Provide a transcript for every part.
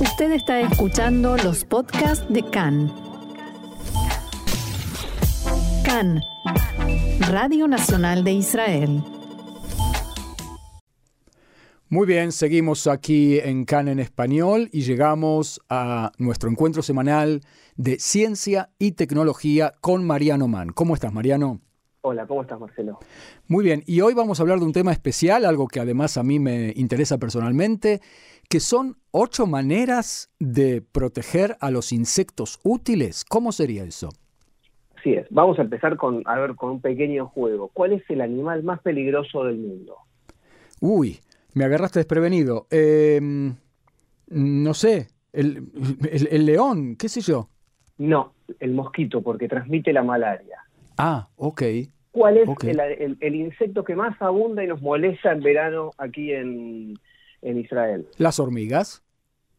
Usted está escuchando los podcasts de CAN. CAN, Radio Nacional de Israel. Muy bien, seguimos aquí en CAN en español y llegamos a nuestro encuentro semanal de ciencia y tecnología con Mariano Mann. ¿Cómo estás, Mariano? Hola, ¿cómo estás, Marcelo? Muy bien, y hoy vamos a hablar de un tema especial, algo que además a mí me interesa personalmente, que son ocho maneras de proteger a los insectos útiles. ¿Cómo sería eso? Así es. Vamos a empezar con, a ver, con un pequeño juego. ¿Cuál es el animal más peligroso del mundo? Uy, me agarraste desprevenido. Em, no sé, el, el león, qué sé yo. No, el mosquito, porque transmite la malaria. Ah, ok. ¿Cuál es el, insecto que más abunda y nos molesta en verano aquí en, Israel? Las hormigas.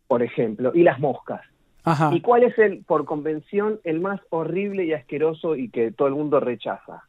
Por ejemplo, y las moscas. Ajá. ¿Y cuál es el, por convención, el más horrible y asqueroso y que todo el mundo rechaza?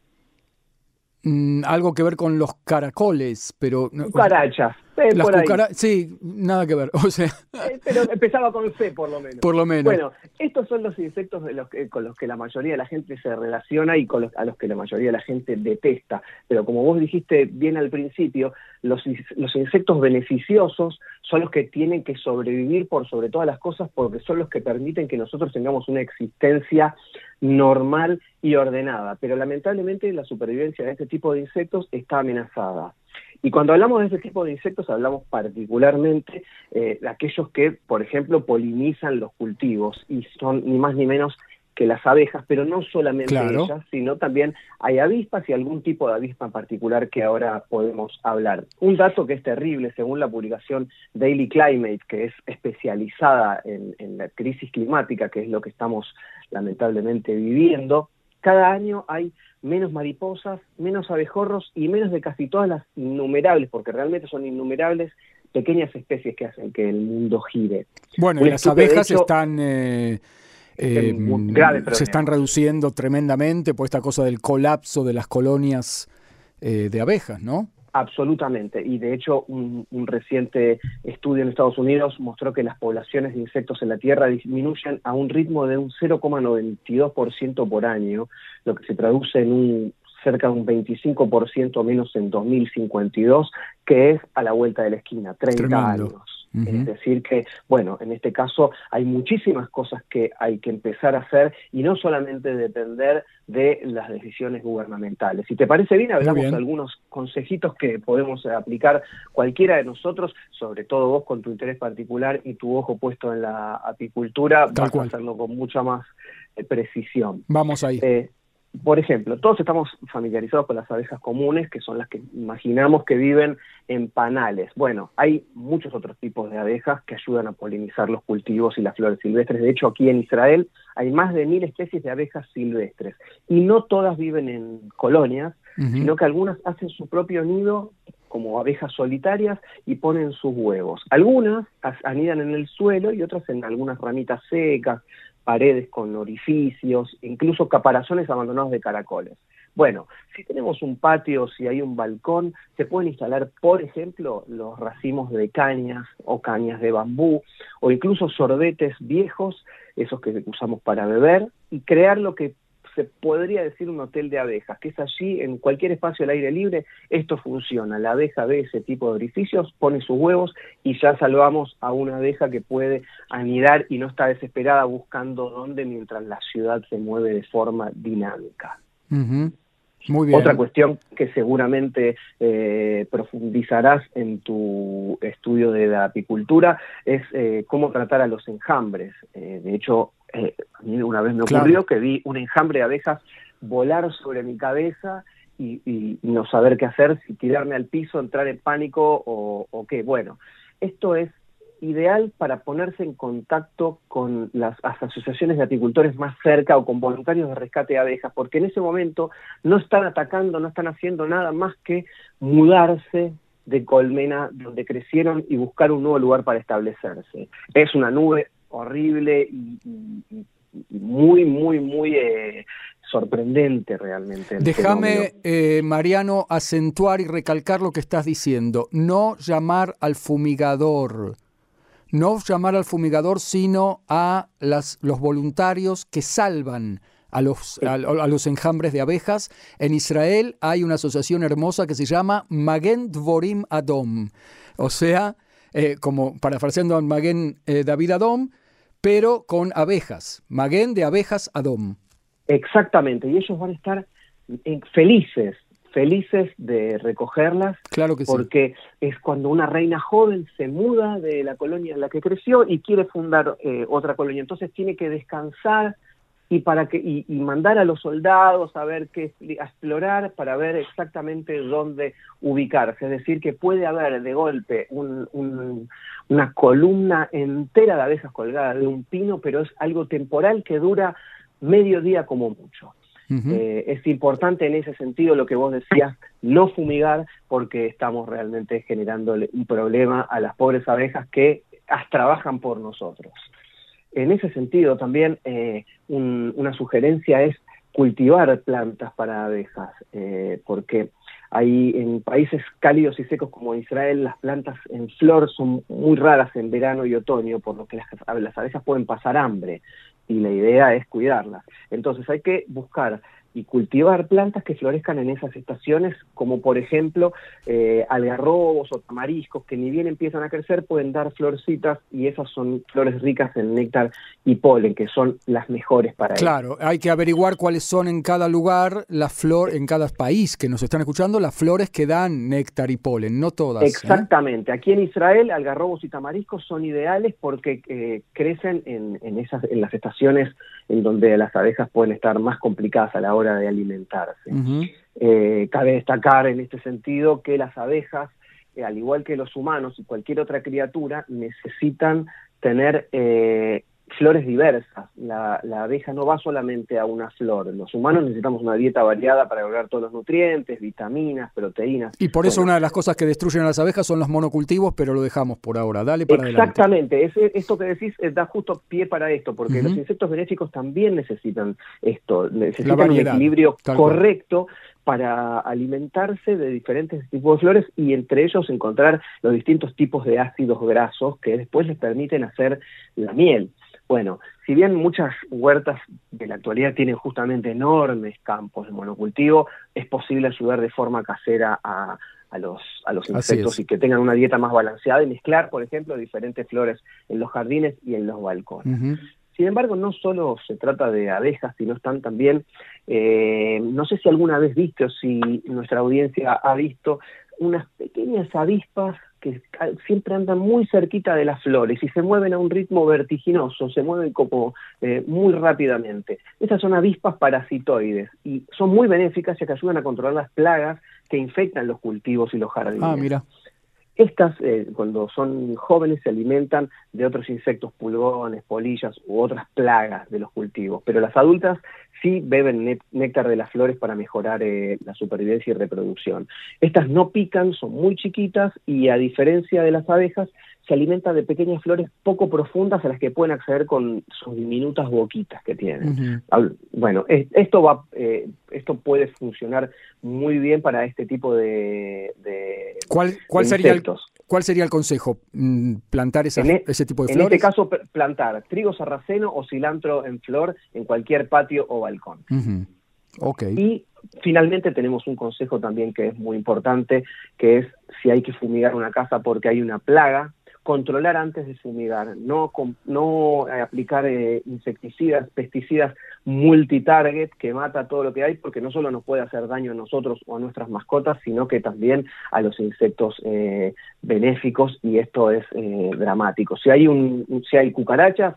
Mm, algo que ver con los caracoles, pero... Cucarachas. Las sí, nada que ver. O sea... Eh, pero empezaba con C, por lo menos. Por lo menos. Bueno, estos son los insectos de los con los que la mayoría de la gente se relaciona y con los, a los que la mayoría de la gente detesta. Pero como vos dijiste bien al principio, los, los insectos beneficiosos son los que tienen que sobrevivir por sobre todas las cosas porque son los que permiten que nosotros tengamos una existencia normal y ordenada. Pero lamentablemente la supervivencia de este tipo de insectos está amenazada. Y cuando hablamos de este tipo de insectos, hablamos particularmente eh, de aquellos que, por ejemplo, polinizan los cultivos y son ni más ni menos que las abejas, pero no solamente ellas, sino también hay avispas y algún tipo de avispa en particular que ahora podemos hablar. Un dato que es terrible, según la publicación Daily Climate, que es especializada en, en la crisis climática, que es lo que estamos lamentablemente viviendo, cada año hay menos mariposas, menos abejorros y menos de casi todas las innumerables, porque realmente son innumerables, pequeñas especies que hacen que el mundo gire. Bueno, y las abejas están... Eh, eh, se están reduciendo tremendamente por esta cosa del colapso de las colonias eh, de abejas, ¿no? Absolutamente, y de hecho un, reciente estudio en Estados Unidos mostró que las poblaciones de insectos en la Tierra disminuyen a un ritmo de un 0,92% por año, lo que se traduce en un cerca de un 25% menos en 2052, que es a la vuelta de la esquina, 30 años. Es decir, que, bueno, en este caso hay muchísimas cosas que hay que empezar a hacer y no solamente depender de las decisiones gubernamentales. Si te parece bien, hablamos de algunos consejitos que podemos aplicar cualquiera de nosotros, sobre todo vos con tu interés particular y tu ojo puesto en la apicultura, vas a hacerlo con mucha más eh, precisión. Vamos ahí. Eh, por ejemplo, todos estamos familiarizados con las abejas comunes, que son las que imaginamos que viven en panales. Bueno, hay muchos otros tipos de abejas que ayudan a polinizar los cultivos y las flores silvestres. De hecho, aquí en Israel hay más de mil especies de abejas silvestres. Y no todas viven en colonias, sino que algunas hacen su propio nido como abejas solitarias y ponen sus huevos. Algunas anidan en el suelo y otras en algunas ramitas secas, paredes con orificios, incluso caparazones abandonados de caracoles. Bueno, si tenemos un patio, si hay un balcón, se pueden instalar, por ejemplo, los racimos de cañas o cañas de bambú, o incluso sorbetes viejos, esos que usamos para beber, y crear lo que se podría decir un hotel de abejas, que es allí, en cualquier espacio al aire libre, esto funciona. La abeja ve ese tipo de orificios, pone sus huevos y ya salvamos a una abeja que puede anidar y no está desesperada buscando dónde mientras la ciudad se mueve de forma dinámica. Muy bien. Otra cuestión que seguramente eh, profundizarás en tu estudio de la apicultura es eh, cómo tratar a los enjambres. Eh, de hecho, a mí una vez me ocurrió que vi un enjambre de abejas volar sobre mi cabeza y, no saber qué hacer, si tirarme al piso, entrar en pánico o, o qué. Bueno, esto es ideal para ponerse en contacto con las, asociaciones de apicultores más cerca o con voluntarios de rescate de abejas, porque en ese momento no están atacando, no están haciendo nada más que mudarse de colmena donde crecieron y buscar un nuevo lugar para establecerse. Es una nube horrible y, muy, muy, muy eh, sorprendente realmente. Déjame, eh, Mariano, acentuar y recalcar lo que estás diciendo. No llamar al fumigador No llamar al fumigador, sino a las, los voluntarios que salvan a los, a, los enjambres de abejas. En Israel hay una asociación hermosa que se llama Magen Dvorim Adom, o sea, eh, como parafraseando a Magen eh, David Adom, pero con abejas, Magen de abejas Adom. Exactamente, y ellos van a estar eh, felices felices de recogerlas. Claro que porque es cuando una reina joven se muda de la colonia en la que creció y quiere fundar eh, otra colonia. Entonces tiene que descansar y para que y, mandar a los soldados a ver qué a explorar para ver exactamente dónde ubicarse. Es decir, que puede haber de golpe una columna entera de abejas colgadas de un pino, pero es algo temporal que dura medio día como mucho. Eh, es importante en ese sentido lo que vos decías, no fumigar, porque estamos realmente generando un problema a las pobres abejas que trabajan por nosotros. En ese sentido, también eh, una sugerencia es cultivar plantas para abejas, eh, porque hay en países cálidos y secos como Israel las plantas en flor son muy raras en verano y otoño, por lo que las, las abejas pueden pasar hambre y la idea es cuidarlas. Entonces hay que buscar y cultivar plantas que florezcan en esas estaciones, como por ejemplo eh, algarrobos o tamariscos, que ni bien empiezan a crecer pueden dar florcitas y esas son flores ricas en néctar y polen, que son las mejores para Claro, hay que averiguar cuáles son en cada lugar, la flor, en cada país que nos están escuchando, las flores que dan néctar y polen, no todas. ¿eh? Exactamente, aquí en Israel algarrobos y tamariscos son ideales porque eh, crecen en, en, esas, en las estaciones en donde las abejas pueden estar más complicadas a la hora de alimentarse. Eh, cabe destacar en este sentido que las abejas, eh, al igual que los humanos y cualquier otra criatura, necesitan tener eh, flores diversas. La, abeja no va solamente a una flor. Los humanos necesitamos una dieta variada para lograr todos los nutrientes, vitaminas, proteínas. Y por eso una de las cosas que destruyen a las abejas son los monocultivos, pero lo dejamos por ahora. Dale para Exactamente. esto que decís eh, da justo pie para esto, porque los insectos benéficos también necesitan esto, necesitan un equilibrio correcto para alimentarse de diferentes tipos de flores y entre ellos encontrar los distintos tipos de ácidos grasos que después les permiten hacer la miel. Bueno, si bien muchas huertas de la actualidad tienen justamente enormes campos de monocultivo, es posible ayudar de forma casera a, los, a los insectos y que tengan una dieta más balanceada y mezclar, por ejemplo, diferentes flores en los jardines y en los balcones. Sin embargo, no solo se trata de abejas, sino están también, eh, no sé si alguna vez viste o si nuestra audiencia ha visto, unas pequeñas avispas que siempre andan muy cerquita de las flores y se mueven a un ritmo vertiginoso, se mueven como eh, muy rápidamente. Esas son avispas parasitoides y son muy benéficas ya que ayudan a controlar las plagas que infectan los cultivos y los jardines. Ah, mira. Estas, eh, cuando son jóvenes, se alimentan de otros insectos, pulgones, polillas u otras plagas de los cultivos, pero las adultas sí beben néctar de las flores para mejorar eh, la supervivencia y reproducción. Estas no pican, son muy chiquitas y a diferencia de las abejas, se alimentan de pequeñas flores poco profundas a las que pueden acceder con sus diminutas boquitas que tienen. Bueno, esto va, eh, esto puede funcionar muy bien para este tipo de, ¿Cuál, cuál sería el, ¿Cuál sería el consejo? Mm, ¿Plantar e, ese tipo de flores? En este caso, plantar trigo sarraceno o cilantro en flor en cualquier patio o balcón. Y finalmente tenemos un consejo también que es muy importante, que es si hay que fumigar una casa porque hay una plaga, controlar antes de fumigar, no, no eh, aplicar eh, insecticidas, pesticidas multitarget que mata todo lo que hay, porque no solo nos puede hacer daño a nosotros o a nuestras mascotas, sino que también a los insectos eh, benéficos y esto es dramático. Si hay, un, si hay cucarachas,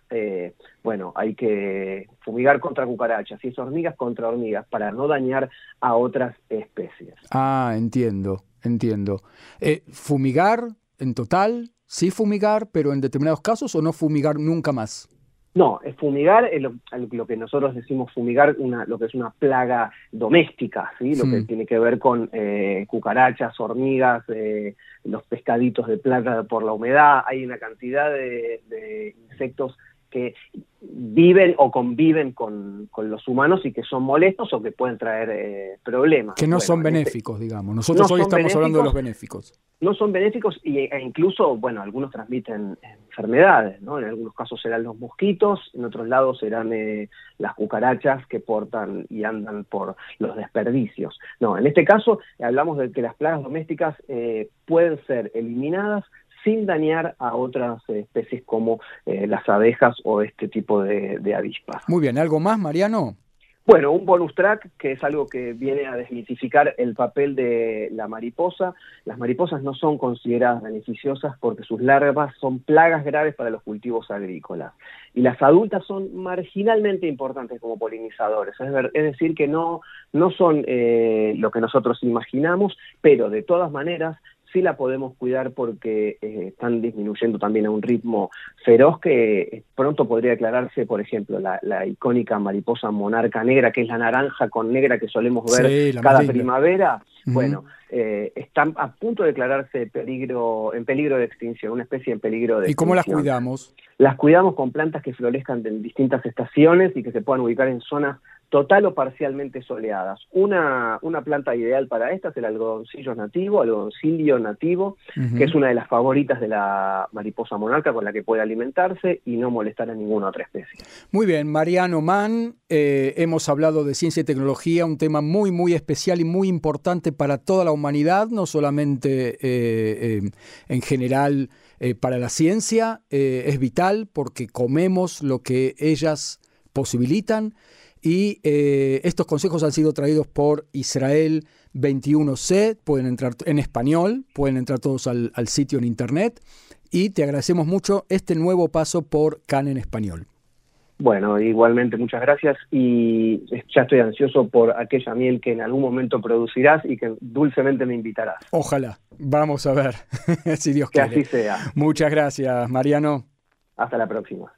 bueno, hay que fumigar contra cucarachas, si es hormigas contra hormigas, para no dañar a otras especies. Ah, entiendo, entiendo. fumigar en total sí fumigar, pero en determinados casos o no fumigar nunca más? No, es fumigar lo, que nosotros decimos fumigar, una, lo que es una plaga doméstica, ¿sí? lo que tiene que ver con eh, cucarachas, hormigas, eh, los pescaditos de plaga por la humedad. Hay una cantidad de, insectos que viven o conviven con, los humanos y que son molestos o que pueden traer eh, problemas. Que no son este benéficos, digamos. Nosotros hoy estamos hablando de los benéficos. No son benéficos e incluso, bueno, algunos transmiten enfermedades, ¿no? En algunos casos serán los mosquitos, en otros lados serán eh, las cucarachas que portan y andan por los desperdicios. No, en este caso hablamos de que las plagas domésticas eh, pueden ser eliminadas sin dañar a otras especies como eh, las abejas o este tipo de, avispas. Muy bien, ¿algo más, Mariano? Bueno, un bonus track que es algo que viene a desmitificar el papel de la mariposa. Las mariposas no son consideradas beneficiosas porque sus larvas son plagas graves para los cultivos agrícolas. Y las adultas son marginalmente importantes como polinizadores. Es, decir, que no, no son eh, lo que nosotros imaginamos, pero de todas maneras sí la podemos cuidar porque eh, están disminuyendo también a un ritmo feroz que eh, pronto podría declararse, por ejemplo, la, icónica mariposa monarca negra, que es la naranja con negra que solemos ver cada primavera. Bueno, eh, están a punto de declararse peligro, en peligro de extinción, una especie en peligro de ¿Y cómo las cuidamos? Las cuidamos con plantas que florezcan en distintas estaciones y que se puedan ubicar en zonas total o parcialmente soleadas. Una, una planta ideal para esta es el algodoncillo nativo, algodoncillo nativo, que es una de las favoritas de la mariposa monarca con la que puede alimentarse y no molestar a ninguna otra especie. Muy bien, Mariano Mann, eh, hemos hablado de ciencia y tecnología, un tema muy, muy especial y muy importante para toda la humanidad, no solamente eh, eh, en general para la ciencia, es vital porque comemos lo que ellas posibilitan y eh, estos consejos han sido traídos por Israel 21C, pueden entrar en español, pueden entrar todos al, sitio en internet. Y te agradecemos mucho este nuevo paso por CAN en español. Bueno, igualmente muchas gracias y ya estoy ansioso por aquella miel que en algún momento producirás y que dulcemente me invitarás. Ojalá, vamos a ver, si Dios quiere. Que así sea. Muchas gracias, Mariano. Hasta la próxima.